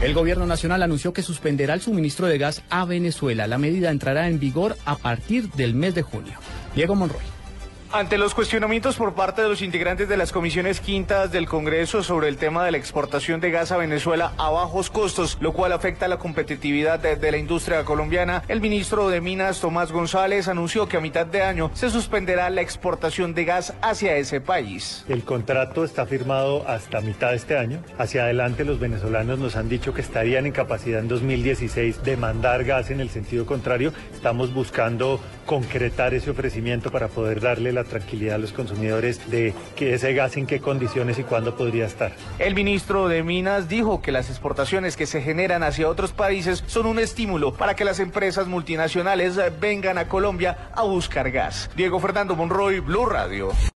El gobierno nacional anunció que suspenderá el suministro de gas a Venezuela. La medida entrará en vigor a partir del mes de junio. Diego Monroy. Ante los cuestionamientos por parte de los integrantes de las comisiones quintas del Congreso sobre el tema de la exportación de gas a Venezuela a bajos costos, lo cual afecta la competitividad de, de, la industria colombiana, el ministro de Minas, Tomás González, anunció que a mitad de año se suspenderá la exportación de gas hacia ese país. El contrato está firmado hasta mitad de este año. Hacia adelante los venezolanos nos han dicho que estarían en capacidad en 2016 de mandar gas en el sentido contrario. Estamos buscando concretar ese ofrecimiento para poder darle la tranquilidad a los consumidores de que ese gas en qué condiciones y cuándo podría estar. El ministro de Minas dijo que las exportaciones que se generan hacia otros países son un estímulo para que las empresas multinacionales vengan a Colombia a buscar gas. Diego Fernando Monroy, Blue Radio.